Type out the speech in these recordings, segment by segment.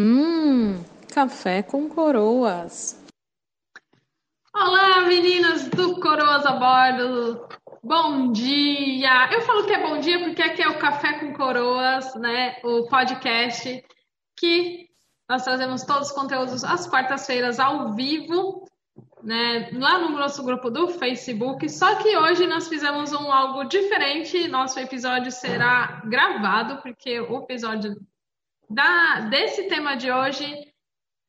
Hum, café com coroas. Olá, meninas do Coroas a Bordo. Bom dia! Eu falo que é bom dia porque aqui é o Café com Coroas, né? O podcast que nós trazemos todos os conteúdos às quartas-feiras ao vivo, né? Lá no nosso grupo do Facebook. Só que hoje nós fizemos um algo diferente. Nosso episódio será gravado porque o episódio da, desse tema de hoje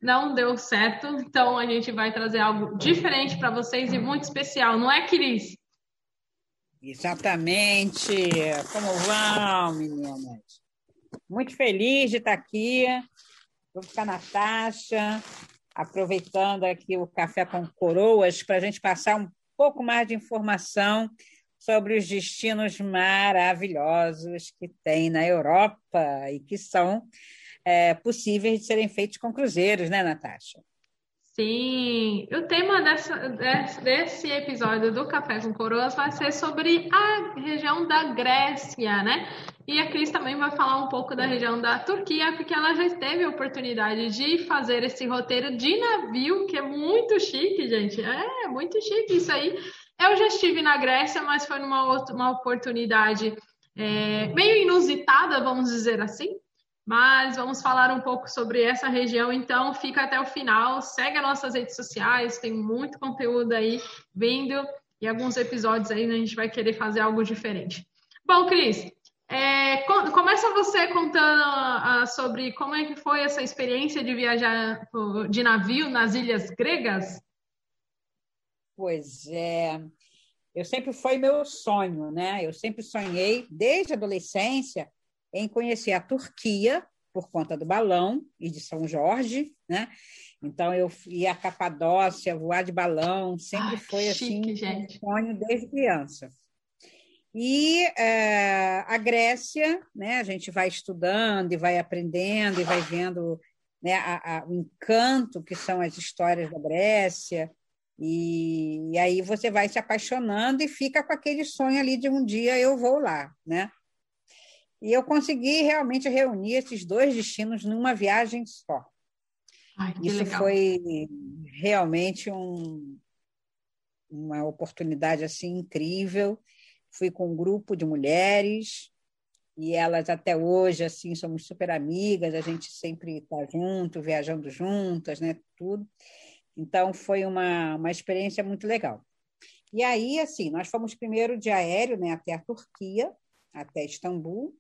não deu certo. Então a gente vai trazer algo diferente para vocês e muito especial, não é, Cris? Exatamente. Como vão, meninas? Muito feliz de estar aqui. Vou ficar na taxa, aproveitando aqui o Café com Coroas para a gente passar um pouco mais de informação sobre os destinos maravilhosos que tem na Europa e que são é, possíveis de serem feitos com cruzeiros, né, Natasha? Sim, o tema dessa, desse episódio do Café com Coroas vai ser sobre a região da Grécia, né? E a Cris também vai falar um pouco da região da Turquia, porque ela já teve a oportunidade de fazer esse roteiro de navio, que é muito chique, gente. É muito chique isso aí. Eu já estive na Grécia, mas foi numa outra, uma oportunidade é, meio inusitada, vamos dizer assim. Mas vamos falar um pouco sobre essa região, então fica até o final, segue as nossas redes sociais, tem muito conteúdo aí vindo e alguns episódios aí a gente vai querer fazer algo diferente. Bom, Cris, é, começa você contando uh, sobre como é que foi essa experiência de viajar de navio nas ilhas gregas. Pois é, eu sempre foi meu sonho, né? Eu sempre sonhei, desde a adolescência, em conhecer a Turquia, por conta do balão e de São Jorge, né? Então eu ia a Capadócia, voar de balão, sempre Ai, foi assim um sonho desde criança. E é, a Grécia, né? A gente vai estudando e vai aprendendo e vai vendo né, a, a, o encanto que são as histórias da Grécia, e, e, aí você vai se apaixonando e fica com aquele sonho ali de um dia eu vou lá, né? E eu consegui realmente reunir esses dois destinos numa viagem só. Ai, Isso legal. foi realmente um, uma oportunidade assim incrível. Fui com um grupo de mulheres e elas até hoje assim somos super amigas. A gente sempre está junto, viajando juntas, né? Tudo. Então, foi uma, uma experiência muito legal. E aí, assim, nós fomos primeiro de aéreo né, até a Turquia, até Istambul.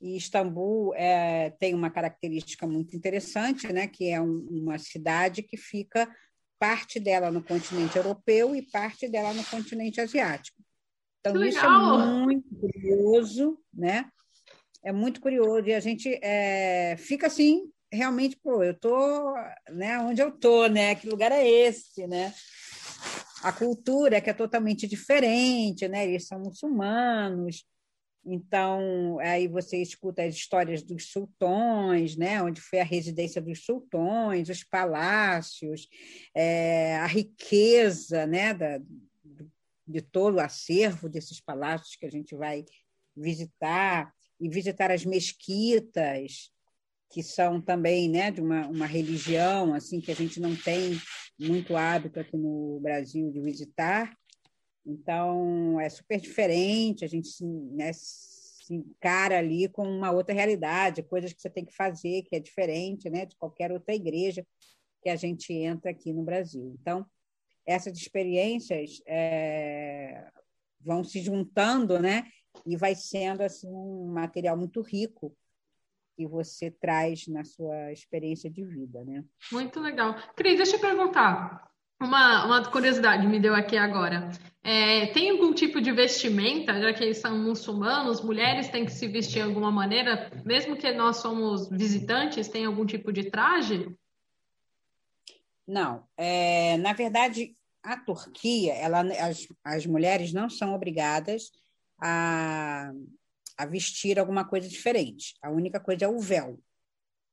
E Istambul é, tem uma característica muito interessante, né, que é um, uma cidade que fica parte dela no continente europeu e parte dela no continente asiático. Então, isso é muito curioso, né? É muito curioso. E a gente é, fica assim realmente, pô, eu tô, né, onde eu tô, né? Que lugar é esse, né? A cultura que é totalmente diferente, né? Eles são muçulmanos. Então, aí você escuta as histórias dos sultões, né? onde foi a residência dos sultões, os palácios, é, a riqueza né? da, de todo o acervo desses palácios que a gente vai visitar, e visitar as mesquitas, que são também né, de uma, uma religião assim que a gente não tem muito hábito aqui no Brasil de visitar. Então, é super diferente, a gente se, né, se encara ali com uma outra realidade, coisas que você tem que fazer, que é diferente né, de qualquer outra igreja que a gente entra aqui no Brasil. Então, essas experiências é, vão se juntando né, e vai sendo assim, um material muito rico que você traz na sua experiência de vida, né? Muito legal. Cris, deixa eu perguntar. Uma, uma curiosidade me deu aqui agora. É, tem algum tipo de vestimenta, já que eles são muçulmanos, mulheres têm que se vestir de alguma maneira, mesmo que nós somos visitantes, tem algum tipo de traje? Não. É, na verdade, a Turquia, ela, as, as mulheres não são obrigadas a a vestir alguma coisa diferente. A única coisa é o véu.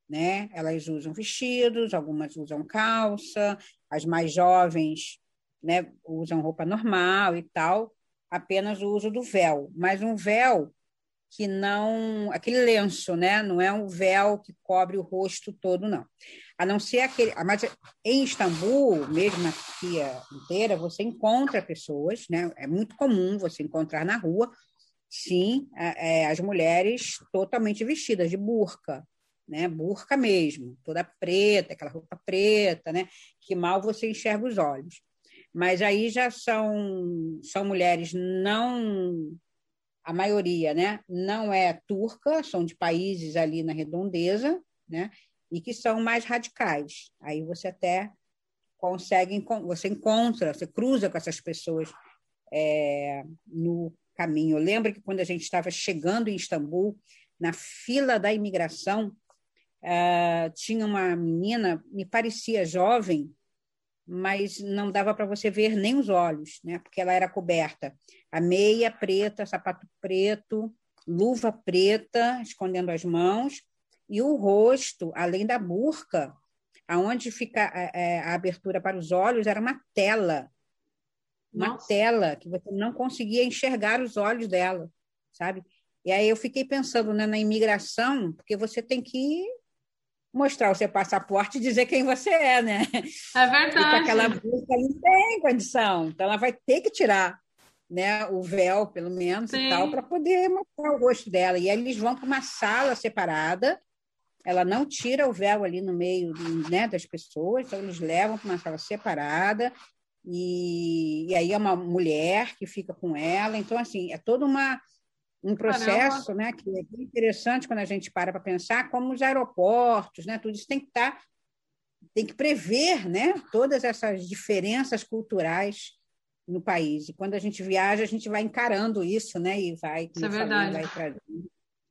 Né? Elas usam vestidos, algumas usam calça, as mais jovens né, usam roupa normal e tal, apenas o uso do véu. Mas um véu que não. aquele lenço, né? Não é um véu que cobre o rosto todo, não. A não ser aquele. Mas em Istambul, mesmo na Turquia inteira, você encontra pessoas, né? É muito comum você encontrar na rua, sim, é, as mulheres totalmente vestidas de burca, né? Burca mesmo, toda preta, aquela roupa preta, né? Que mal você enxerga os olhos. Mas aí já são, são mulheres não a maioria né, não é turca, são de países ali na redondeza, né, e que são mais radicais. Aí você até consegue, você encontra, você cruza com essas pessoas é, no caminho. Eu lembro que quando a gente estava chegando em Istambul, na fila da imigração, uh, tinha uma menina, me parecia jovem, mas não dava para você ver nem os olhos, né? porque ela era coberta. A meia preta, sapato preto, luva preta, escondendo as mãos, e o rosto, além da burca, aonde fica a, é, a abertura para os olhos, era uma tela. Uma Nossa. tela que você não conseguia enxergar os olhos dela, sabe? E aí eu fiquei pensando né, na imigração, porque você tem que mostrar o seu passaporte e dizer quem você é, né? É verdade. Porque aquela busca não tem condição. Então, ela vai ter que tirar né, o véu, pelo menos, Sim. e tal, para poder mostrar o rosto dela. E aí eles vão para uma sala separada. Ela não tira o véu ali no meio né, das pessoas, então eles levam para uma sala separada. E, e aí é uma mulher que fica com ela. Então, assim, é toda uma um processo né, que é interessante quando a gente para para pensar, como os aeroportos, né, tudo isso tem que estar, tá, tem que prever né, todas essas diferenças culturais no país. E quando a gente viaja, a gente vai encarando isso, né, e vai, isso é verdade. Falei,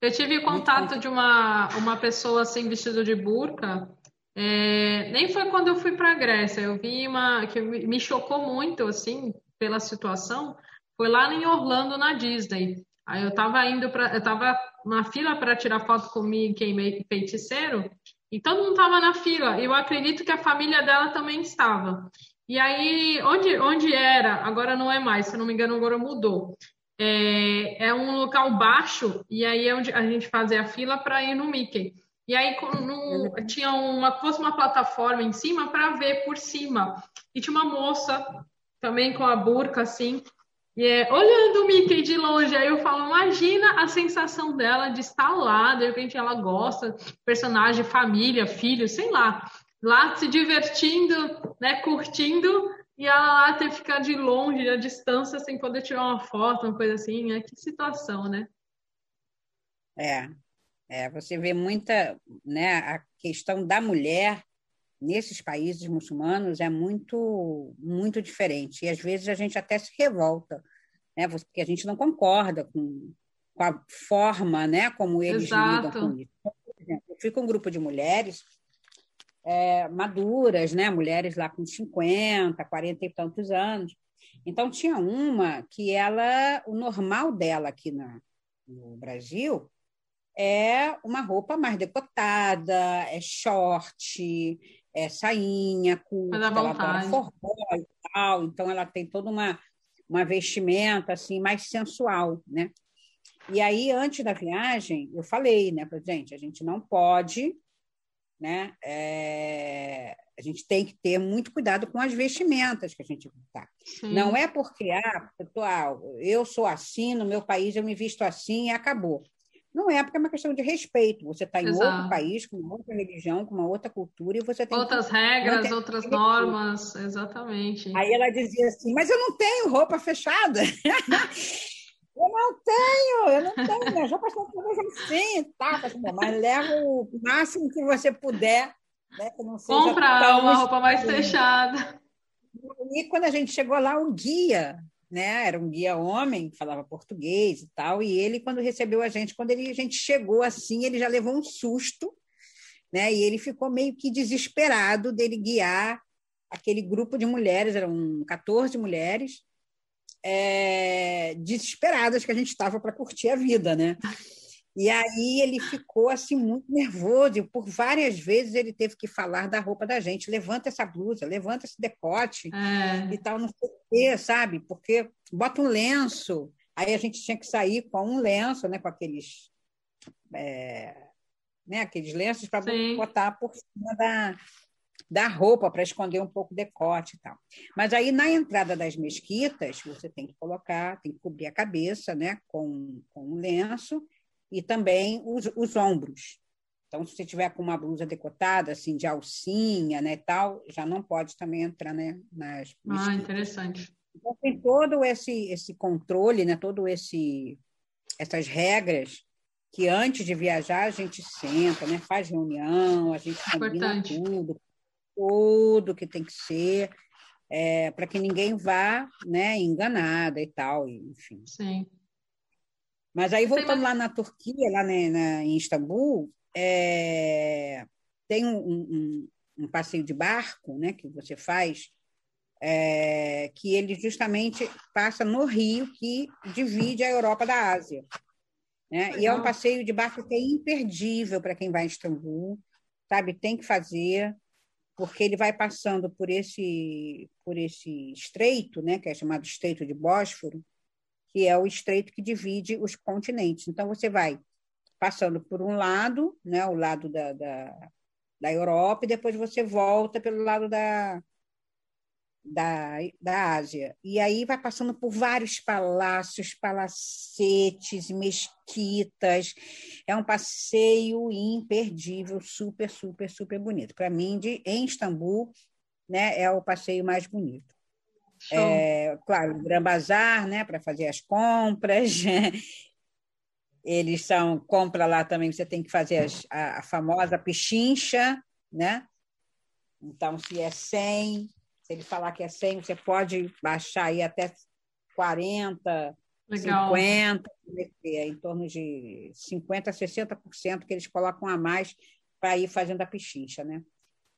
Eu tive contato de uma, uma pessoa assim vestida de burca. É, nem foi quando eu fui para a Grécia. Eu vi uma que me chocou muito assim pela situação. Foi lá em Orlando na Disney. Aí eu estava indo para, eu estava na fila para tirar foto com Mickey feiticeiro e todo mundo estava na fila. Eu acredito que a família dela também estava. E aí, onde, onde era, agora não é mais, se não me engano, agora mudou. É, é um local baixo e aí é onde a gente fazia a fila para ir no Mickey. E aí no, tinha uma, fosse uma plataforma em cima para ver por cima. E tinha uma moça também com a burca assim, e é, olhando o Mickey de longe, aí eu falo, imagina a sensação dela de estar lá, de repente ela gosta, personagem, família, filho, sei lá, lá se divertindo, né, curtindo, e ela lá ter que ficar de longe, à distância, sem poder tirar uma foto, uma coisa assim, né? Que situação, né? É, é você vê muita, né, a questão da mulher nesses países muçulmanos é muito muito diferente e às vezes a gente até se revolta, né? Porque a gente não concorda com, com a forma, né, como eles Exato. lidam com isso. Por exemplo, eu fui com um grupo de mulheres é, maduras, né, mulheres lá com 50, 40 e tantos anos. Então tinha uma que ela, o normal dela aqui na, no Brasil é uma roupa mais decotada, é short, é, sainha, curta, ela adora forró e tal, então ela tem toda uma, uma vestimenta assim mais sensual, né? E aí, antes da viagem, eu falei, né, para gente, a gente não pode, né? É, a gente tem que ter muito cuidado com as vestimentas que a gente tá. Não é porque ah, eu, tô, ah, eu sou assim, no meu país eu me visto assim e acabou. Não é, porque é uma questão de respeito. Você está em Exato. outro país, com uma outra religião, com uma outra cultura, e você tem outras que... regras, outras normas, exatamente. Aí ela dizia assim: Mas eu não tenho roupa fechada. eu não tenho, eu não tenho. Minhas roupas estão todas assim, tá? Mas leva o máximo que você puder. Né, que não seja Compra uma roupa mais fechada. E quando a gente chegou lá, o guia né? Era um guia homem, falava português e tal, e ele, quando recebeu a gente, quando ele, a gente chegou assim, ele já levou um susto, né? E ele ficou meio que desesperado dele guiar aquele grupo de mulheres, eram 14 mulheres, é, desesperadas que a gente estava para curtir a vida, né? E aí ele ficou assim muito nervoso, e por várias vezes ele teve que falar da roupa da gente, levanta essa blusa, levanta esse decote é. e tal, não sei o quê, sabe? Porque bota um lenço, Aí a gente tinha que sair com um lenço, né, com aqueles, é, né, aqueles lenços para botar por cima da, da roupa para esconder um pouco o decote e tal. Mas aí na entrada das mesquitas você tem que colocar, tem que cobrir a cabeça, né, com, com um lenço e também os, os ombros. Então, se você tiver com uma blusa decotada, assim, de alcinha, né, tal, já não pode também entrar, né, nas. Ah, interessante. Então, tem todo esse, esse controle, né, todo esse essas regras que antes de viajar a gente senta, né, faz reunião, a gente combina Importante. tudo, tudo que tem que ser, é, para que ninguém vá né, enganada e tal, enfim. Sim. Mas aí, voltando lá na Turquia, lá né, na, em Istambul, é, tem um, um, um, passeio de barco né, que você faz, é, que ele justamente passa no rio que divide a Europa da Ásia. Né? E é um passeio de barco que é imperdível para quem vai a Istambul, sabe? Tem que fazer porque ele vai passando por esse por esse estreito, né, que é chamado Estreito de Bósforo, que é o estreito que divide os continentes. Então você vai passando por um lado, né, o lado da, da, da Europa, e depois você volta pelo lado da, da, da Ásia. E aí vai passando por vários palácios, palacetes, mesquitas. É um passeio imperdível, super, super, super bonito. Para mim, de, em Istambul, né, é o passeio mais bonito. É, claro, o Gran Bazar, né, para fazer as compras. Eles são compra lá também, você tem que fazer as, a, a famosa pichincha, né? Então, se é 100, se ele falar que é 100, você pode baixar aí até 40, Legal. 50, é em torno de 50% a 60% que eles colocam a mais para ir fazendo a pichincha, né?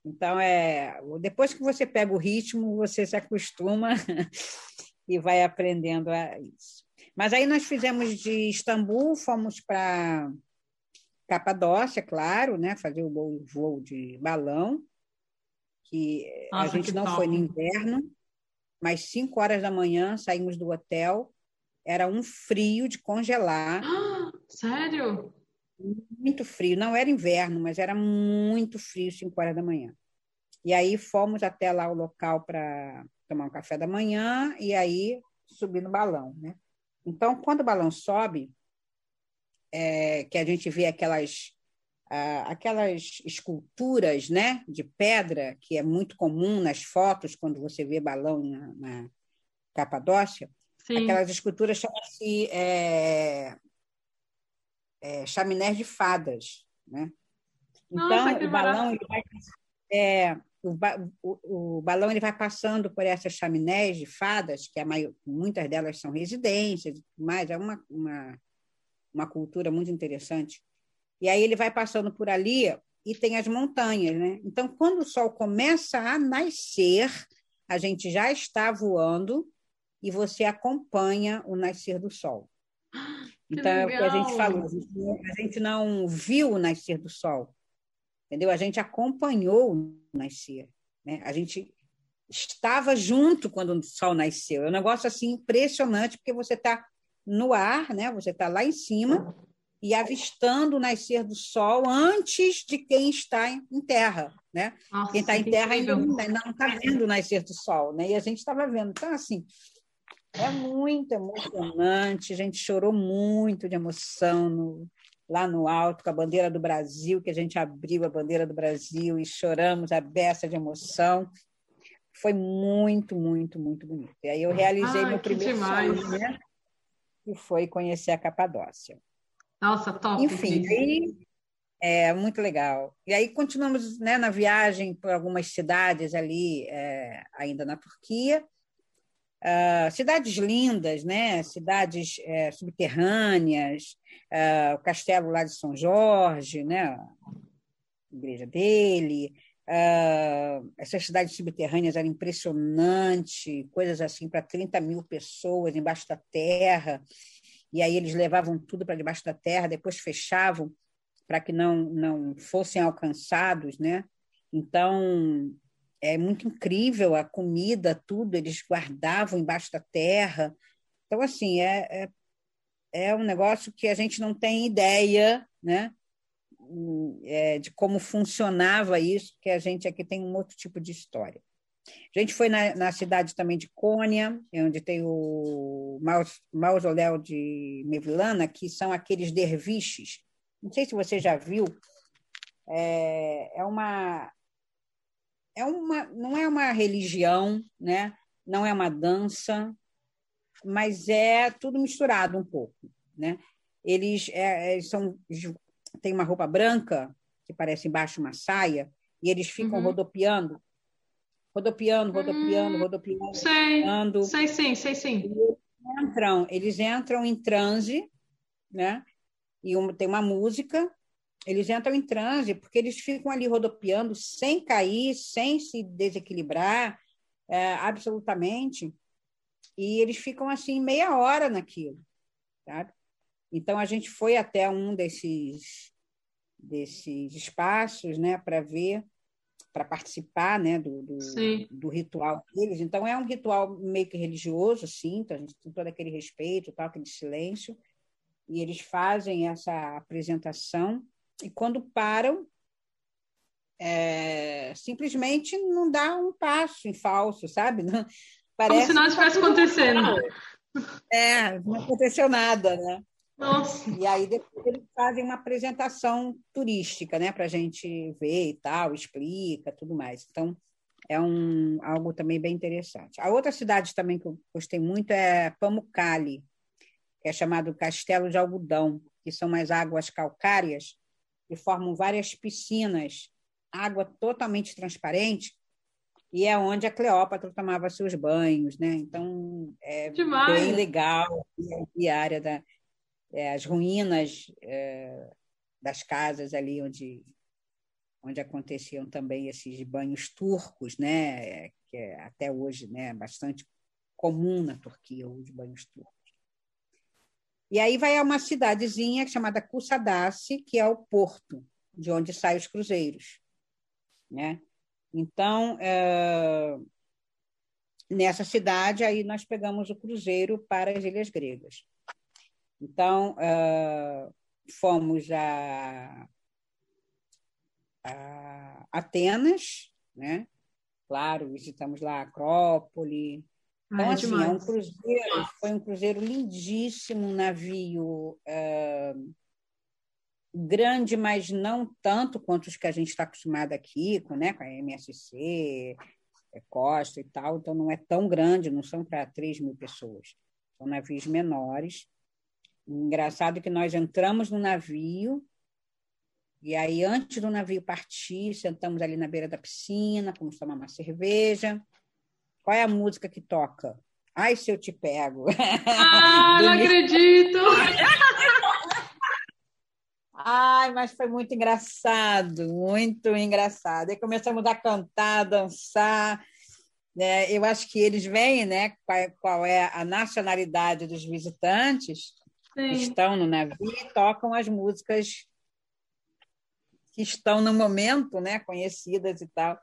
Então, é, depois que você pega o ritmo, você se acostuma e vai aprendendo a isso. Mas aí nós fizemos de Istambul, fomos para Capadócia, claro, né? fazer o voo de balão, que Nossa, a gente não top. foi no inverno, mas 5 horas da manhã saímos do hotel, era um frio de congelar. sério? Muito frio, não era inverno, mas era muito frio 5 horas da manhã. E aí fomos até lá o local para tomar um café da manhã e aí subir no balão, né? Então, quando o balão sobe, é, que a gente vê aquelas aquelas esculturas né, de pedra, que é muito comum nas fotos, quando você vê balão na, na Capadócia, Sim. aquelas esculturas chamam-se é, é, chaminés de fadas. Né? Então, Nossa, o balão ele vai, é, o, o, o, balão ele vai passando por essas chaminés de fadas, que a maior, muitas delas são residências, mas é uma, uma, uma cultura muito interessante. E aí ele vai passando por ali e tem as montanhas, né? Então, quando o sol começa a nascer, a gente já está voando e você acompanha o nascer do sol. Então, é o que a gente falou, a gente não viu o nascer do sol, entendeu? A gente acompanhou o nascer, né? A gente estava junto quando o sol nasceu. É um negócio assim impressionante, porque você está no ar, né? Você está lá em cima e avistando o nascer do sol antes de quem está em terra, né? Nossa, quem está em terra ainda não está vendo o nascer do sol, né? E a gente estava vendo. Então, assim, é muito emocionante. A gente chorou muito de emoção no, lá no alto com a bandeira do Brasil, que a gente abriu a bandeira do Brasil e choramos a beça de emoção. Foi muito, muito, muito bonito. E aí eu realizei meu primeiro sonho, né? Que foi conhecer a Capadócia. Nossa, top. Enfim, aí, é muito legal. E aí continuamos né, na viagem por algumas cidades ali, é, ainda na Turquia. Uh, cidades lindas, né? cidades é, subterrâneas, uh, o castelo lá de São Jorge, né? a igreja dele. Uh, essas cidades subterrâneas eram impressionantes, coisas assim para 30 mil pessoas embaixo da terra e aí eles levavam tudo para debaixo da terra, depois fechavam para que não, não fossem alcançados, né? Então, é muito incrível a comida, tudo, eles guardavam embaixo da terra. Então, assim, é, é é um negócio que a gente não tem ideia, né? É, de como funcionava isso, que a gente aqui tem um outro tipo de história. A gente foi na, na cidade também de Cônia, onde tem o mausoléu de Mevlana, que são aqueles derviches. Não sei se você já viu. É, é uma é uma não é uma religião, né? Não é uma dança, mas é tudo misturado um pouco, né? Eles, é, eles são tem uma roupa branca que parece embaixo uma saia e eles ficam uhum. rodopiando rodopiando, rodopiando, hum, rodopiando. Sei, rodopiando. sei sim, sei sim. Eles entram, eles entram em transe, né? E um, tem uma música, eles entram em transe porque eles ficam ali rodopiando sem cair, sem se desequilibrar, é, absolutamente. E eles ficam assim meia hora naquilo, sabe? Então a gente foi até um desses desses espaços, né, para ver para participar né, do, do, do, ritual deles. Então, é um ritual meio que religioso, assim, então a gente tem todo aquele respeito, tal, aquele silêncio, e eles fazem essa apresentação, e quando param, é, simplesmente não dá um passo em falso, sabe? Não, parece Como se nada estivesse tá acontecendo. É, não aconteceu nada, né? Nossa. E aí depois eles fazem uma apresentação turística, né, para a gente ver e tal, explica, tudo mais. Então é um algo também bem interessante. A outra cidade também que eu gostei muito é Pamukkale, que é chamado Castelo de Algodão, que são umas águas calcárias que formam várias piscinas, água totalmente transparente, e é onde a Cleópatra tomava seus banhos, né? Então é Demais. bem legal a área da é, as ruínas é, das casas ali onde, onde aconteciam também esses banhos turcos, né, que é até hoje né, bastante comum na Turquia, os banhos turcos. E aí vai a uma cidadezinha chamada Kusadasi, que é o porto de onde saem os cruzeiros. Né? Então, é, nessa cidade, aí nós pegamos o cruzeiro para as Ilhas Gregas. Então, uh, fomos a, a, Atenas, né? Claro, visitamos lá a Acrópole. Então, Ai, assim, é um cruzeiro, foi um cruzeiro lindíssimo, um navio uh, grande, mas não tanto quanto os que a gente está acostumado aqui, com, né, com a MSC, é, Costa e tal, então não é tão grande, não são para 3 mil pessoas. São navios menores. Engraçado que nós entramos no navio, e aí, antes do navio partir, sentamos ali na beira da piscina, fomos tomar uma cerveja. Qual é a música que toca? Ai, se eu te pego. Ah, não acredito! Ai, mas foi muito engraçado, muito engraçado. E começamos a cantar, a dançar. Né? Eu acho que eles veem né, qual, qual é a nacionalidade dos visitantes Sim. estão no navio e tocam as músicas que estão no momento, né, conhecidas e tal.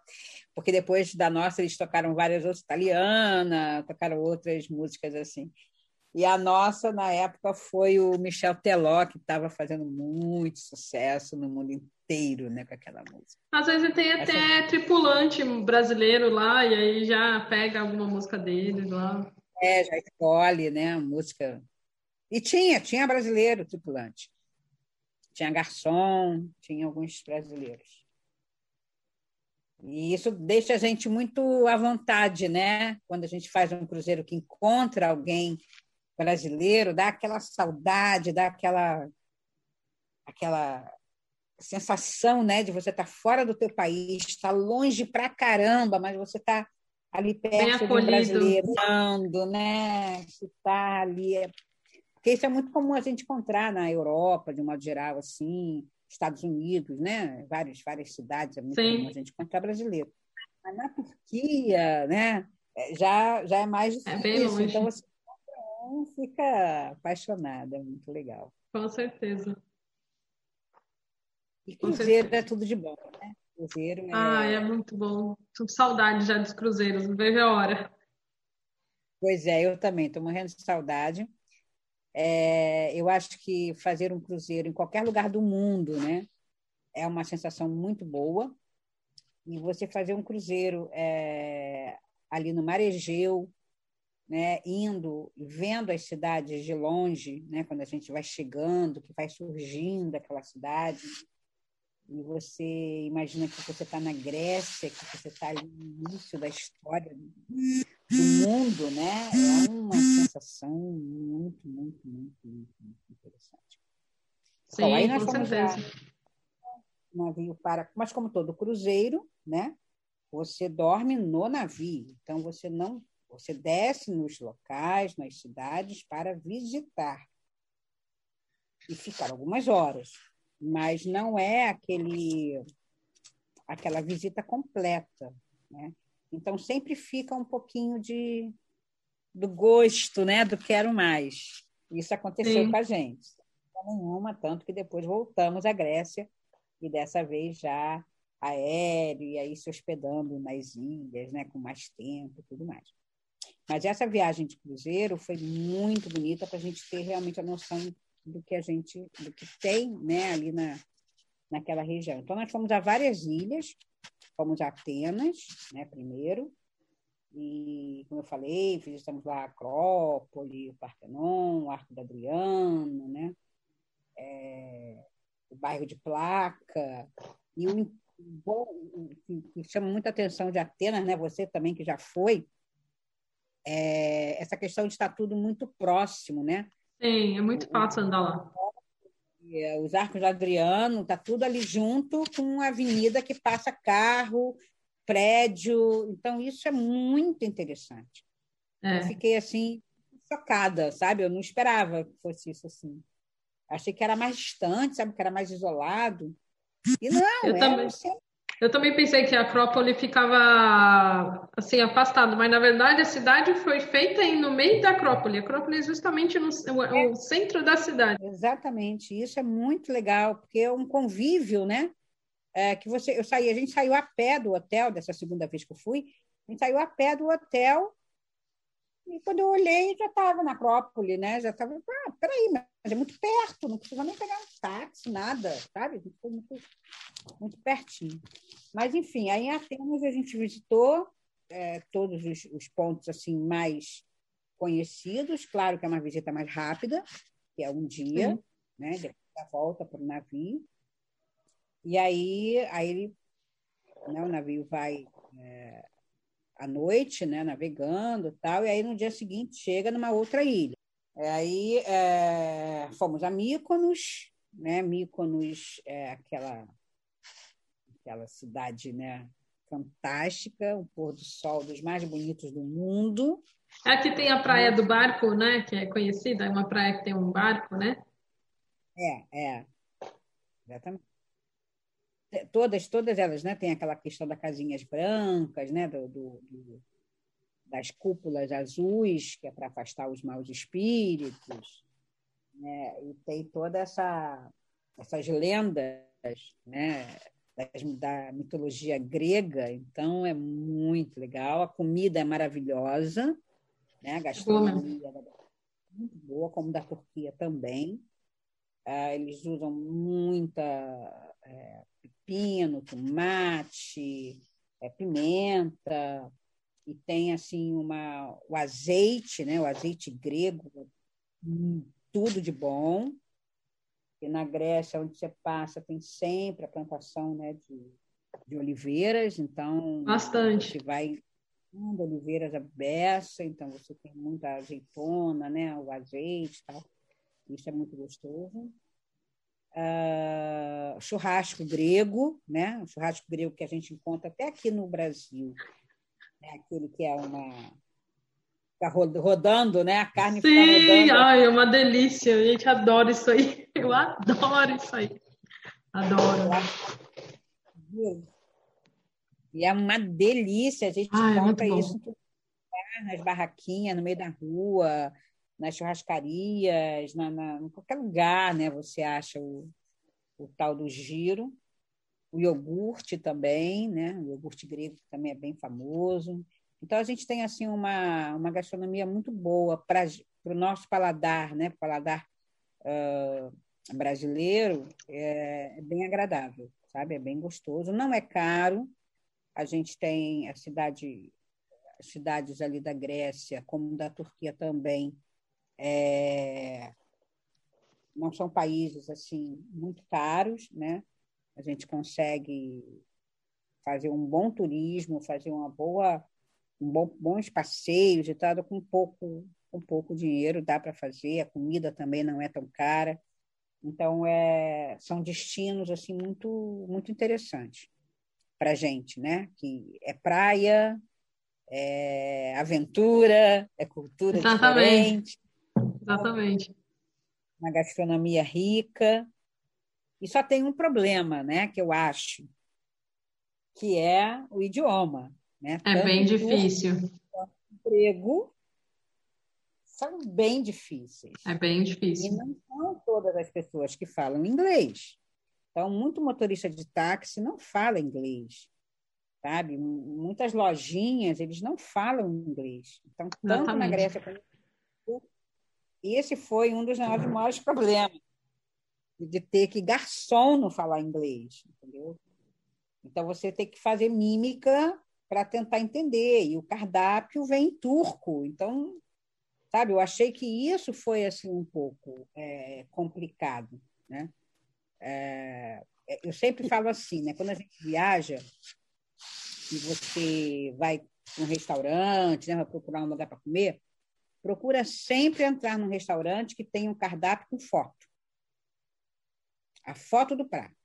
Porque depois da nossa eles tocaram várias outras, italiana, tocaram outras músicas assim. E a nossa, na época, foi o Michel Teló, que estava fazendo muito sucesso no mundo inteiro né, com aquela música. Às vezes tem até Essa... tripulante brasileiro lá, e aí já pega alguma música deles lá. É, já escolhe né, a música e tinha, tinha brasileiro tripulante. Tinha garçom, tinha alguns brasileiros. E isso deixa a gente muito à vontade, né? Quando a gente faz um cruzeiro que encontra alguém brasileiro, dá aquela saudade, dá aquela aquela sensação, né, de você estar tá fora do teu país, estar tá longe pra caramba, mas você está ali perto do brasileiro, né? Você está ali é porque isso é muito comum a gente encontrar na Europa, de um modo geral, assim, Estados Unidos, né? Várias, várias cidades, é muito Sim. comum a gente encontrar brasileiro. Mas na Turquia, né? É, já, já é mais difícil. É bem longe. Então você fica apaixonada, é muito legal. Com certeza. E cruzeiro é tudo de bom, né? Cruzeiro é... Ah, é muito bom. Tô com saudade já dos cruzeiros, não vejo a hora. Pois é, eu também, estou morrendo de saudade. É, eu acho que fazer um cruzeiro em qualquer lugar do mundo, né, é uma sensação muito boa. E você fazer um cruzeiro é, ali no Mar Egeu, né, indo, vendo as cidades de longe, né, quando a gente vai chegando, que vai surgindo aquela cidade, e você imagina que você está na Grécia, que você está ali no início da história do mundo, né? É uma sensação muito, muito, muito, muito, muito interessante. Sim, Bom, aí nós com certeza. navio para, mas como todo cruzeiro, né? Você dorme no navio, então você não, você desce nos locais, nas cidades para visitar e ficar algumas horas, mas não é aquele aquela visita completa, né? Então sempre fica um pouquinho de do gosto, né, do quero mais. Isso aconteceu Sim. com a gente. Nenhuma, tanto que depois voltamos à Grécia e dessa vez já aéreo e aí se hospedando nas ilhas, né, com mais tempo e tudo mais. Mas essa viagem de cruzeiro foi muito bonita para a gente ter realmente a noção do que a gente, do que tem, né, ali na naquela região. Então nós fomos a várias ilhas, fomos a Atenas, né, primeiro, e, como eu falei, visitamos lá a Acrópole, o Partenon, o Arco da Adriano, né, é, o bairro de Placa, e o bom, que, que chama muita atenção de Atenas, né, você também que já foi, é essa questão de estar tudo muito próximo, né? Sim, é muito fácil andar lá. É, os Arcos de Adriano, está tudo ali junto com a avenida que passa carro, prédio. Então, isso é muito interessante. É. Eu fiquei assim, chocada, sabe? Eu não esperava que fosse isso assim. Achei que era mais distante, sabe? Que era mais isolado. E não, eu também. Assim, eu também pensei que a Acrópole ficava assim afastado, mas na verdade a cidade foi feita no meio da Acrópole. A Acrópole é justamente no é. o centro da cidade. Exatamente. Isso é muito legal, porque é um convívio, né? É, que você, eu saí, a gente saiu a pé do hotel dessa segunda vez que eu fui. A gente saiu a pé do hotel e quando eu olhei, já estava na Acrópole, né? Já estava, ah, peraí, mas é muito perto, não precisa nem pegar um táxi, nada, sabe? Foi muito, muito pertinho. Mas, enfim, aí em Atenas a gente visitou é, todos os, os, pontos assim mais conhecidos. Claro que é uma visita mais rápida, que é um dia, Sim. né? Depois da volta para o navio. E aí, aí né, o navio vai é, à noite, né, navegando tal, e aí no dia seguinte chega numa outra ilha. Aí é, fomos a Mykonos, né? Mykonos é aquela aquela cidade, né? Fantástica, o pôr do sol dos mais bonitos do mundo. Aqui tem a praia do barco, né? Que é conhecida, é uma praia que tem um barco, né? É, é. Exatamente todas todas elas né? Tem aquela questão das casinhas brancas né? Do, do, do das cúpulas azuis que é para afastar os maus espíritos né? E tem toda essa essas lendas né? Das, da mitologia grega. Então é muito legal. A comida é maravilhosa né? A gastronomia é muito boa como da Turquia também. Ah, eles usam muita é, pepino, tomate, é, pimenta, e tem assim uma, o azeite, né? o azeite grego, hum, tudo de bom. E na Grécia, onde você passa, tem sempre a plantação né, de, de oliveiras, então Bastante. você vai oliveiras abertas, então você tem muita azeitona, né, o azeite, tal. Isso é muito gostoso uh, churrasco grego, né? O churrasco grego que a gente encontra até aqui no Brasil, né? aquele que é uma fica rodando, né? A carne Sim, fica rodando. ai, é uma delícia. A gente adora isso aí. Eu adoro isso aí. Adoro. E é uma delícia. A gente ai, compra é isso nas barraquinhas, no meio da rua, nas churrascarias, na, na, em qualquer lugar, né? Você acha o, o tal do giro. O iogurte também, né? O iogurte grego também é bem famoso. Então a gente tem assim uma, uma gastronomia muito boa para o nosso paladar, né? paladar uh, brasileiro, é, é bem agradável, sabe? É bem gostoso. Não é caro. A gente tem a cidade, cidades ali da Grécia, como da Turquia também, é, não são países assim muito caros, né? A gente consegue fazer um bom turismo, fazer uma boa, um bom, bons passeios e tal, com pouco, com pouco dinheiro dá para fazer. A comida também não é tão cara. Então, é, são destinos assim muito, muito interessantes para a gente, né? Que é praia, é aventura, é cultura Exatamente. diferente. Exatamente. Uma gastronomia rica. E só tem um problema, né? Que eu acho, que é o idioma. Né? É Tanto bem difícil. Emprego são bem difíceis. É bem difícil. E não são todas as pessoas que falam inglês. Então, muito motorista de táxi não fala inglês, sabe? Muitas lojinhas, eles não falam inglês. Então, tanto Exatamente. na Grécia como esse foi um dos nossos maiores problemas, de ter que garçom não falar inglês, entendeu? Então, você tem que fazer mímica para tentar entender, e o cardápio vem em turco. Então, sabe? Eu achei que isso foi assim um pouco é, complicado, né? É, eu sempre falo assim, né? Quando a gente viaja e você vai para um restaurante, né? Vai procurar um lugar para comer, procura sempre entrar num restaurante que tenha um cardápio com foto, a foto do prato,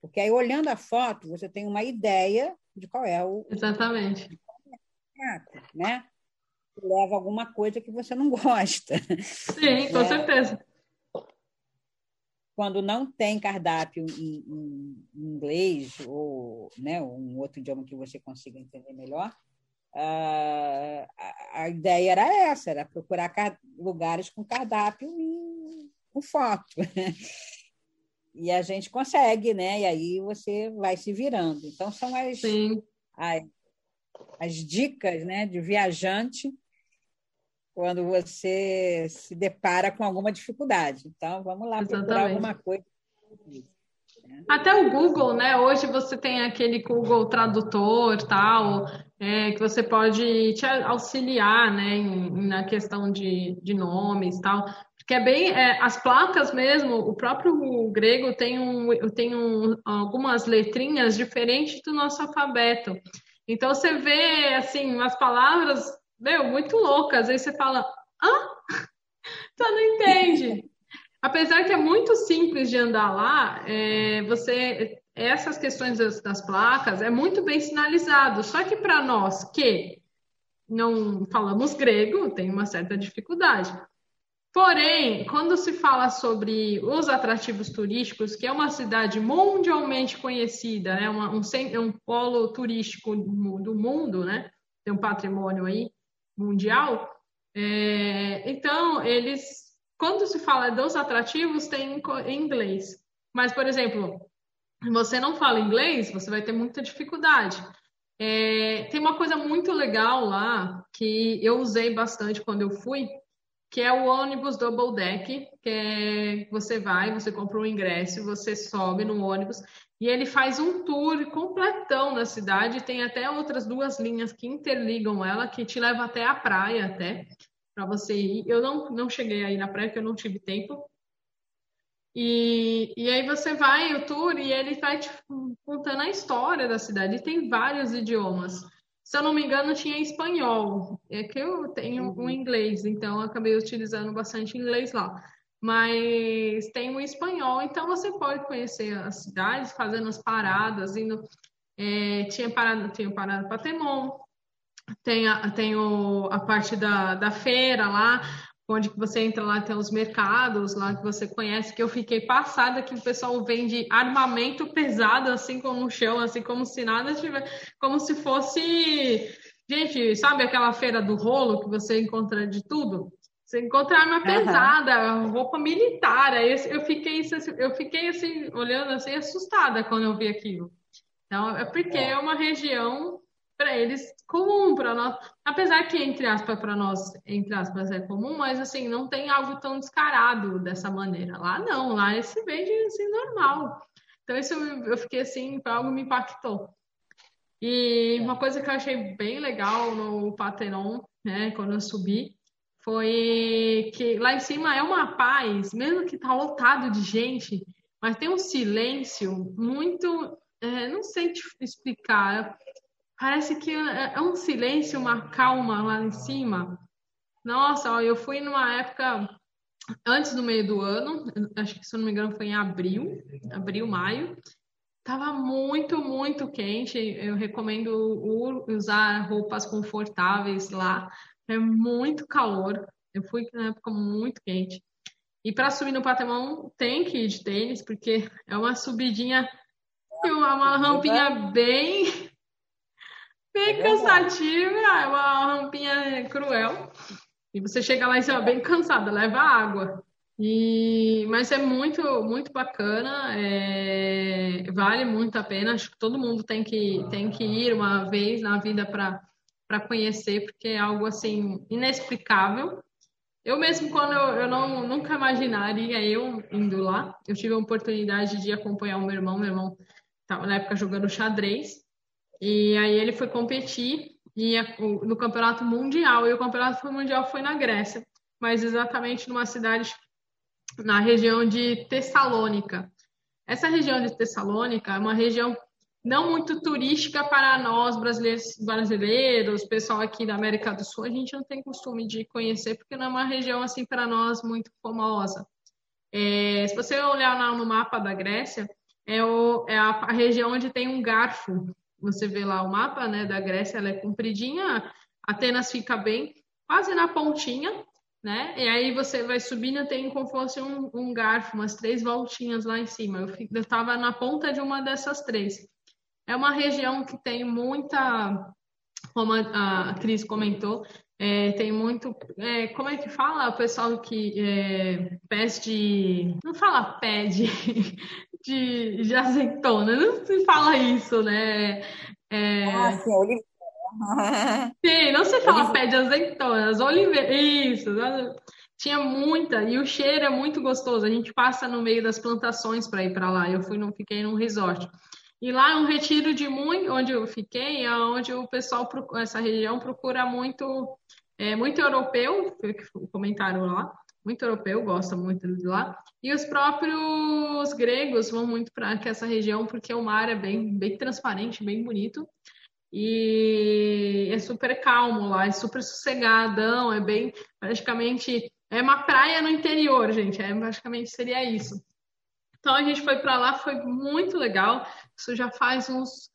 porque aí olhando a foto você tem uma ideia de qual é o exatamente prato, né? leva alguma coisa que você não gosta. Sim, com né? certeza. Quando não tem cardápio em, em, inglês ou né, um outro idioma que você consiga entender melhor, a, a, ideia era essa, era procurar lugares com cardápio e com foto. e a gente consegue, né? E aí você vai se virando. Então, são as, as, as dicas né, de viajante quando você se depara com alguma dificuldade. Então, vamos lá Exatamente. procurar alguma coisa. Até o Google, né? Hoje você tem aquele Google Tradutor, tal, é, que você pode te auxiliar, né, em, na questão de, de nomes, tal. Porque é bem, é, as placas mesmo, o próprio grego tem, um, tem um, algumas letrinhas diferentes do nosso alfabeto. Então você vê assim umas palavras meu, muito louca. Às vezes você fala, hã? Você não entende. Apesar que é muito simples de andar lá, é, você essas questões das, das, placas é muito bem sinalizado. Só que para nós que não falamos grego, tem uma certa dificuldade. Porém, quando se fala sobre os atrativos turísticos, que é uma cidade mundialmente conhecida, né, uma, um, um polo turístico do mundo, né, tem um patrimônio aí, mundial. É, então, eles, quando se fala dos atrativos, tem em inglês. Mas, por exemplo, você não fala inglês, você vai ter muita dificuldade. É, tem uma coisa muito legal lá que eu usei bastante quando eu fui, que é o ônibus double deck, que é, você vai, você compra um ingresso, você sobe no ônibus e ele faz um tour completão na cidade. Tem até outras duas linhas que interligam ela, que te leva até a praia, até, para você ir. Eu não, não cheguei aí na praia, porque eu não tive tempo. E, e aí você vai o tour e ele vai te contando a história da cidade. E tem vários idiomas. Se eu não me engano, tinha espanhol. É que eu tenho um uhum. inglês, então eu acabei utilizando bastante inglês lá mas tem o espanhol, então você pode conhecer as cidades fazendo as paradas, indo. É, tinha parada, tinha parada para Temon, tem, a, tem o, a parte da, da feira lá, onde que você entra lá, tem os mercados lá que você conhece, que eu fiquei passada que o pessoal vende armamento pesado, assim como no chão, assim como se nada tivesse, como se fosse. Gente, sabe aquela feira do rolo que você encontra de tudo? Você encontra arma pesada, uhum. roupa militar. Aí eu fiquei, eu fiquei assim, olhando assim, assustada quando eu vi aquilo. Então, é porque é, é uma região para eles comum para nós. Apesar que, entre aspas, para nós, entre aspas, é comum, mas assim, não tem algo tão descarado dessa maneira. Lá não, lá se vende assim normal. Então, isso eu fiquei assim, algo me impactou. E uma coisa que eu achei bem legal no Pateron, né, quando eu subi, foi que lá em cima é uma paz, mesmo que tá lotado de gente, mas tem um silêncio muito, é, não sei te explicar, parece que é, é um silêncio, uma calma lá em cima. Nossa, ó, eu fui numa época antes do meio do ano, acho que se não me engano foi em abril, abril, maio. Tava muito, muito quente. Eu recomendo usar roupas confortáveis lá. É muito calor. Eu fui na época muito quente. E para subir no patamão tem que ir de tênis, porque é uma subidinha, uma rampinha bem, bem é cansativa, é uma rampinha cruel. E você chega lá e você é bem cansada, leva água. E, mas é muito, muito bacana, é, vale muito a pena. Acho que todo mundo tem que, tem que ir uma vez na vida para conhecer, porque é algo assim inexplicável. Eu mesmo, quando eu, eu não, nunca imaginaria eu indo lá, eu tive a oportunidade de acompanhar o meu irmão. Meu irmão estava na época jogando xadrez, e aí ele foi competir e, no campeonato mundial, e o campeonato mundial foi na Grécia, mas exatamente numa cidade na região de Tessalônica. Essa região de Tessalônica é uma região não muito turística para nós brasileiros, brasileiros, pessoal aqui da América do Sul, a gente não tem costume de conhecer porque não é uma região assim para nós muito famosa. É, se você olhar no mapa da Grécia, é, o, é a, a, região onde tem um garfo. Você vê lá o mapa né, da Grécia, ela é compridinha, Atenas fica bem quase na pontinha, né? E aí você vai subindo, tem como fosse um, um garfo, umas três voltinhas lá em cima. Eu estava na ponta de uma dessas três. É uma região que tem muita, como a, a Cris comentou, é, tem muito. É, como é que fala o pessoal que é. Não fala pé de, de, de azeitona, não se fala isso, né? É, ah, sim, oliveira. Sim, não se fala pé de azeitonas, oliveira, isso. Tinha muita, e o cheiro é muito gostoso. A gente passa no meio das plantações para ir para lá. Eu fui, não fiquei num resort. E lá é um retiro de muito, onde eu fiquei, é onde o pessoal, essa região procura muito, é, muito europeu, foi o comentário lá, muito europeu, gosta muito de lá. E os próprios gregos vão muito para essa região porque o mar é bem, bem transparente, bem bonito. E é super calmo lá, é super sossegadão, é bem, praticamente, é uma praia no interior, gente, é, praticamente seria isso. Então a gente foi para lá, foi muito legal. Isso já faz uns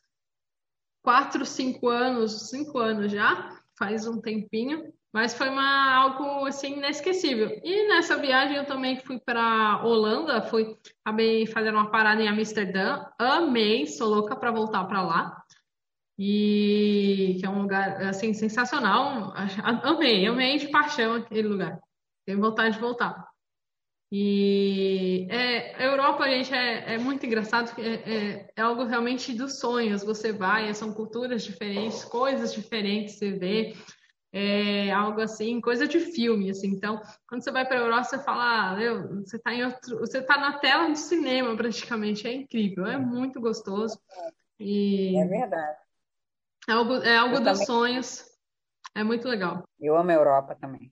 quatro, cinco anos, cinco anos já, faz um tempinho, mas foi uma, algo assim inesquecível. E nessa viagem eu também fui para Holanda, fui acabei fazendo uma parada em Amsterdã, amei, sou louca para voltar para lá e que é um lugar assim sensacional. Amei, amei de paixão aquele lugar. Tenho vontade de voltar. E é, a Europa, gente, é, é muito engraçado, é, é, é, algo realmente dos sonhos. Você vai, são culturas diferentes, coisas diferentes, você vê. É algo assim, coisa de filme, assim. Então, quando você vai para a Europa, você fala, ah, meu, você está em outro, você está na tela do cinema praticamente. É incrível, é muito gostoso. E... É verdade. É algo, é algo dos também... sonhos. É muito legal. Eu amo a Europa também.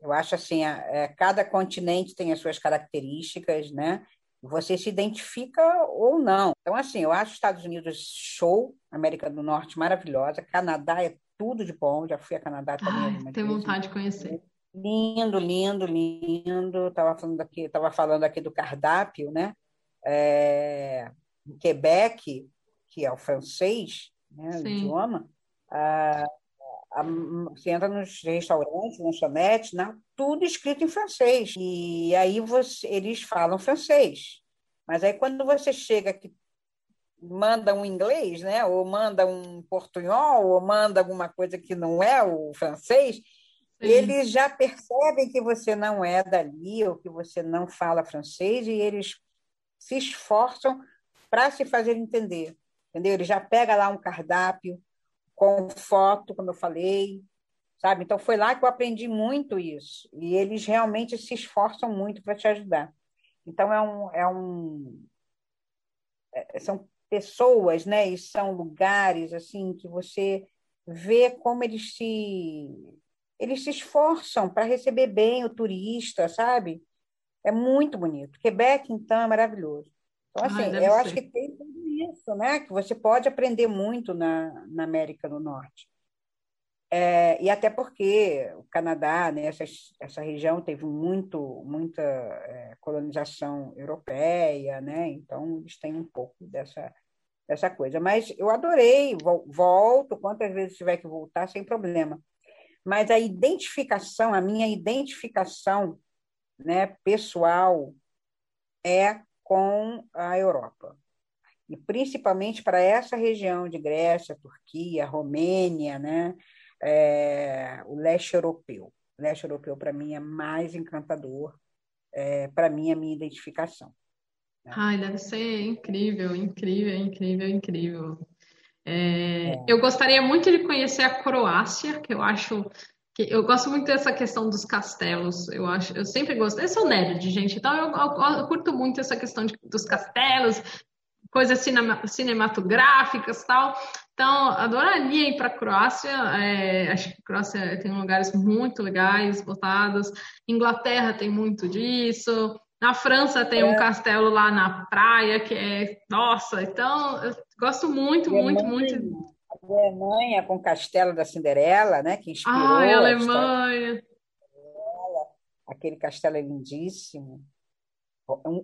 Eu acho assim, é, cada continente tem as suas características, né? Você se identifica ou não. Então, assim, eu acho Estados Unidos show, América do Norte maravilhosa, Canadá é tudo de bom, já fui a Canadá também. Ai, tenho vontade de conhecer. Lindo, lindo, lindo. Estava falando aqui, tava falando aqui do cardápio, né? É, Quebec, que é o francês, né, o idioma, a, a, você entra nos restaurantes, lanchonetes, né, tudo escrito em francês. E aí você, eles falam francês. Mas aí quando você chega que manda um inglês, né, ou manda um portunhol, ou manda alguma coisa que não é o francês, Sim. eles já percebem que você não é dali, ou que você não fala francês, e eles se esforçam para se fazer entender entendeu? Ele já pega lá um cardápio com foto, como eu falei, sabe? Então foi lá que eu aprendi muito isso. E eles realmente se esforçam muito para te ajudar. Então é um, é um é, são pessoas, né? E são lugares assim que você vê como eles se eles se esforçam para receber bem o turista, sabe? É muito bonito. Quebec, então, é maravilhoso. Então, assim, Ai, eu ser. acho que tem tudo isso, né? Que você pode aprender muito na, na América do Norte. É, e até porque o Canadá, né, essa, essa região teve muito, muita é, colonização europeia, né? Então eles têm um pouco dessa, dessa coisa. Mas eu adorei, volto quantas vezes tiver que voltar, sem problema. Mas a identificação, a minha identificação né, pessoal é com a Europa. E principalmente para essa região de Grécia, Turquia, Romênia, né, é, o leste europeu. O leste europeu, para mim, é mais encantador, é, para mim, a minha identificação. Né? Ai, deve ser incrível, incrível, incrível, incrível. É, é. Eu gostaria muito de conhecer a Croácia, que eu acho que eu gosto muito dessa questão dos castelos. Eu acho, eu sempre gosto. Eu sou nerd, gente, então eu, eu, eu curto muito essa questão de, dos castelos, coisas cinema, cinematográficas, tal. Então, adoraria ir para a Croácia. É, acho que a Croácia tem lugares muito legais, botados. Inglaterra tem muito disso. Na França tem é. um castelo lá na praia que é. Nossa, então eu gosto muito, muito, muito. A Alemanha com o castelo da Cinderela, né? Que inspirou. Ai, a Alemanha. Aquele castelo é lindíssimo.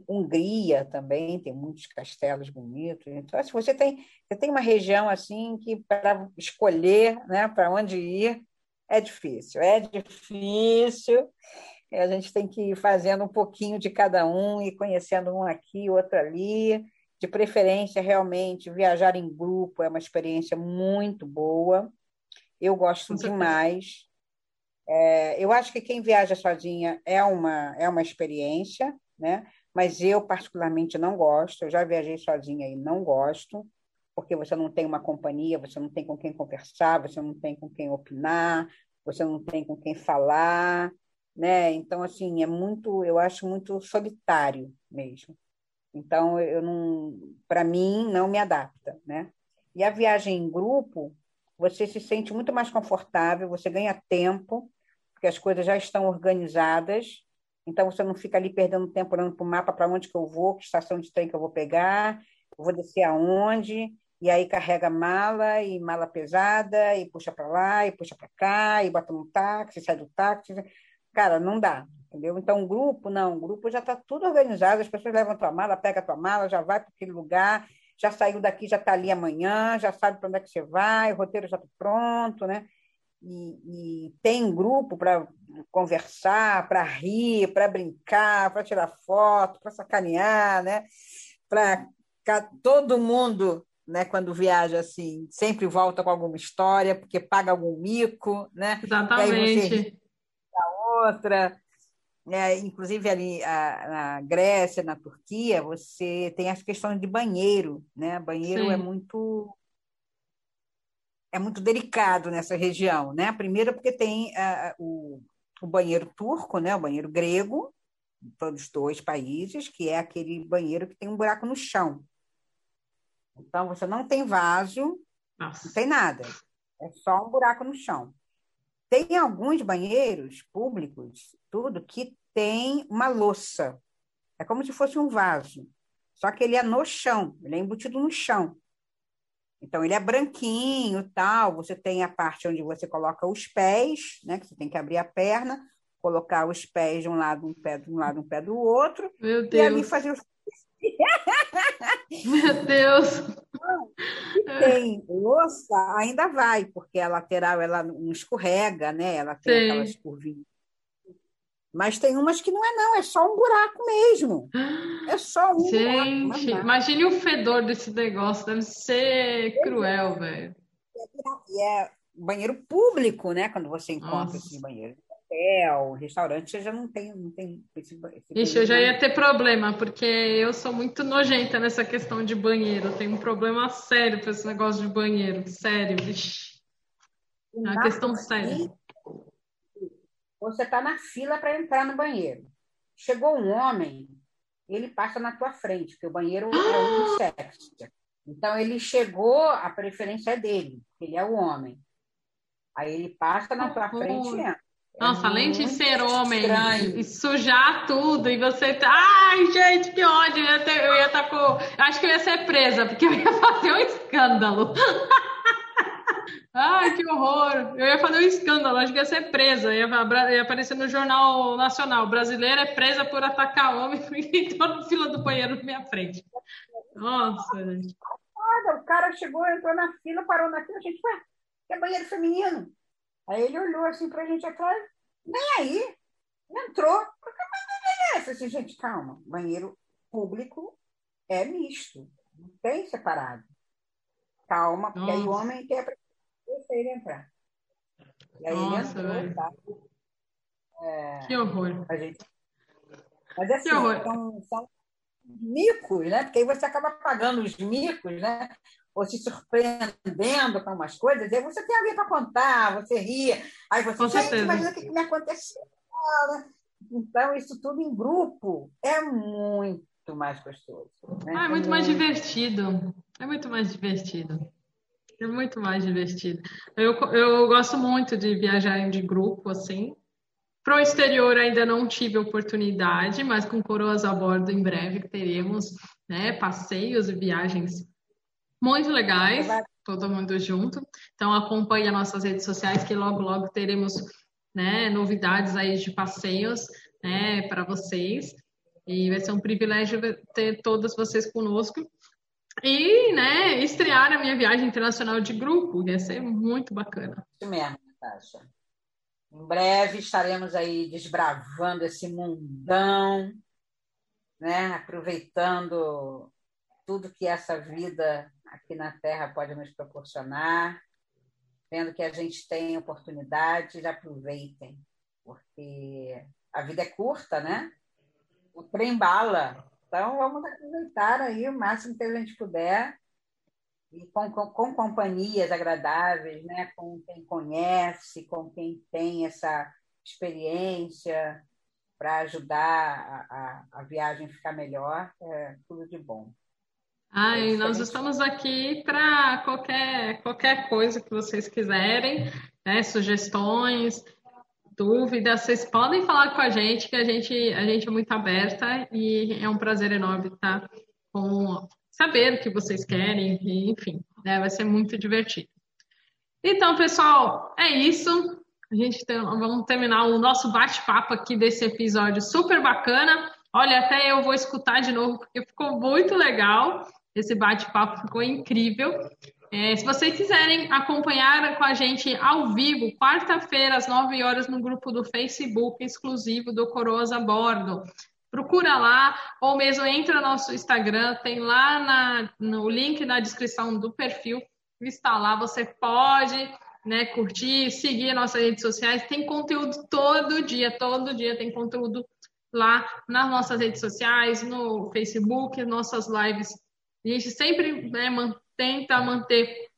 Hungria também tem muitos castelos bonitos. Então, se você tem, você tem uma região assim que para escolher, né, para onde ir, é difícil. É difícil. A gente tem que ir fazendo um pouquinho de cada um e conhecendo um aqui, outro ali. De preferência, realmente, viajar em grupo é uma experiência muito boa. Eu gosto demais. É, eu acho que quem viaja sozinha é uma, é uma experiência, né? Mas eu particularmente não gosto. Eu já viajei sozinha e não gosto, porque você não tem uma companhia, você não tem com quem conversar, você não tem com quem opinar, você não tem com quem falar, né? Então assim é muito, eu acho muito solitário mesmo. Então eu não, para mim não me adapta, né? E a viagem em grupo, você se sente muito mais confortável, você ganha tempo, porque as coisas já estão organizadas então você não fica ali perdendo tempo olhando para o mapa para onde que eu vou, que estação de trem que eu vou pegar, vou descer aonde, e aí carrega mala e mala pesada, e puxa para lá, e puxa para cá, e bota no táxi, sai do táxi. Cara, não dá, entendeu? Então, grupo, não, grupo já está tudo organizado, as pessoas levam a tua mala, pega a tua mala, já vai para aquele lugar, já saiu daqui, já está ali amanhã, já sabe para onde é que você vai, o roteiro já está pronto, né? E, e tem grupo para conversar, para rir, para brincar, para tirar foto, para sacanear, né? Para todo mundo, né, quando viaja assim, sempre volta com alguma história, porque paga algum mico, né? Exatamente. outra. É, inclusive ali a, na Grécia, na Turquia, você tem as questões de banheiro, né? Banheiro é Sim. é muito é muito delicado nessa região, né? Primeiro porque tem uh, o, o banheiro turco, né? O banheiro grego, todos os dois países, que é aquele banheiro que tem um buraco no chão. Então você não tem vaso, Nossa. não tem nada, é só um buraco no chão. Tem alguns banheiros públicos, tudo que tem uma louça. É como se fosse um vaso, só que ele é no chão, ele é embutido no chão. Então, ele é branquinho, tal. Você tem a parte onde você coloca os pés, né? Que você tem que abrir a perna, colocar os pés de um lado, um pé de um lado, um pé do outro. Meu Deus. E ali fazer os... Meu Deus! tem louça, ainda vai, porque a lateral ela não escorrega, né? Ela tem Sim. aquelas curvinhas mas tem umas que não é, não, é só um buraco mesmo. É só um Gente, buraco. imagine o fedor desse negócio, deve ser cruel, velho. E é banheiro público, né? Quando você encontra esse banheiro. Hotel, restaurante, você já não tem. Não tem esse, esse Ixi, eu já ia ter problema, porque eu sou muito nojenta nessa questão de banheiro. Eu tenho um problema sério com esse negócio de banheiro. Sério, Ixi. É uma questão séria. Você está na fila para entrar no banheiro. Chegou um homem, ele passa na tua frente, porque o banheiro é unissex. Então, ele chegou, a preferência é dele, ele é o homem. Aí ele passa na tua frente e entra. Nossa, é além de ser homem estranho. e sujar tudo, e você tá. Ai, gente, que ódio! Eu ia, ter, eu ia estar tá com. Acho que eu ia ser presa, porque eu ia fazer um escândalo. Ai, que horror! Eu ia fazer um escândalo, acho que ia ser presa. Ia, ia aparecer no Jornal Nacional. Brasileira é presa por atacar homem e entrou na fila do banheiro na minha frente. Nossa, gente. O cara chegou, entrou na fila, parou na fila, a gente, ué, que é banheiro feminino. Aí ele olhou assim pra gente atrás, nem aí, entrou. Eu falei assim, gente, calma, banheiro público é misto, não tem separado. Calma, porque Nossa. aí o homem quer deixa ele entrar. E aí Nossa, ele entrou, tá? É, que horror. A gente... Mas assim, são, são micos, né? Porque aí você acaba pagando os micos, né? ou se surpreendendo com umas coisas, aí você tem alguém para contar, você ria, aí você, com gente, imagina o que, que me aconteceu. Então, isso tudo em grupo é muito mais gostoso. Né? Ah, é muito mais divertido. É muito mais divertido. É muito mais divertido. Eu, eu gosto muito de viajar de grupo, assim. Para o exterior ainda não tive oportunidade, mas com coroas a bordo em breve teremos né, passeios e viagens muito legais, todo mundo junto. Então acompanhe as nossas redes sociais que logo logo teremos né, novidades aí de passeios né, para vocês. E vai ser um privilégio ter todas vocês conosco. E né, estrear a minha viagem internacional de grupo, vai ser muito bacana. Isso mesmo, Natasha. Em breve estaremos aí desbravando esse mundão, né? aproveitando tudo que essa vida aqui na Terra pode nos proporcionar, vendo que a gente tem oportunidades, aproveitem, porque a vida é curta, né? O trem bala. Então, vamos aproveitar aí o máximo que a gente puder e com, com, com, companhias agradáveis, né? com quem conhece, com quem tem essa experiência para ajudar a, a, a viagem ficar melhor, é tudo de bom. Ai, nós estamos aqui para qualquer, qualquer coisa que vocês quiserem, né? sugestões, dúvidas, vocês podem falar com a gente, que a gente, a gente é muito aberta e é um prazer enorme estar com saber o que vocês querem, enfim, né? vai ser muito divertido. Então, pessoal, é isso. A gente tem, vamos terminar o nosso bate-papo aqui desse episódio super bacana. Olha, até eu vou escutar de novo, porque ficou muito legal. Esse bate-papo ficou incrível. É, se vocês quiserem acompanhar com a gente ao vivo, quarta-feira, às 9 horas, no grupo do Facebook exclusivo do Coroas a Bordo. Procura lá, ou mesmo entra no nosso Instagram, tem lá na, no link na descrição do perfil, está lá, você pode né, curtir, seguir nossas redes sociais, tem conteúdo todo dia, todo dia tem conteúdo lá nas nossas redes sociais, no Facebook, nossas lives a gente sempre né, tenta manter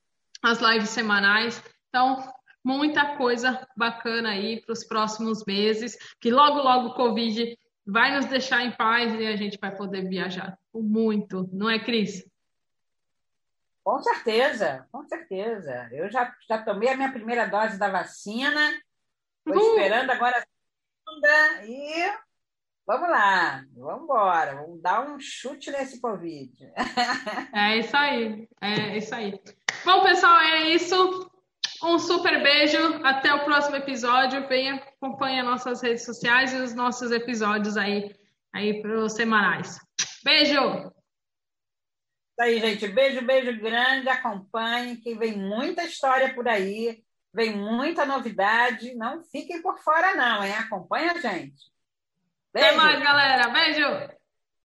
as lives semanais. Então, muita coisa bacana aí para os próximos meses, que logo, logo o Covid vai nos deixar em paz e a gente vai poder viajar muito, não é, Cris? Com certeza, com certeza. Eu já, já tomei a minha primeira dose da vacina, estou esperando agora a segunda e Vamos lá, vamos embora, vamos dar um chute nesse Covid. É isso aí, é isso aí. Bom, pessoal, é isso. Um super beijo, até o próximo episódio. Venha, acompanhe nossas redes sociais e os nossos episódios aí, aí para os semanais. Beijo! Isso aí, gente. Beijo, beijo grande. Acompanhe, que vem muita história por aí, vem muita novidade. Não fiquem por fora, não, hein? Acompanhe a gente. Beijo. Até mais, galera. Beijo.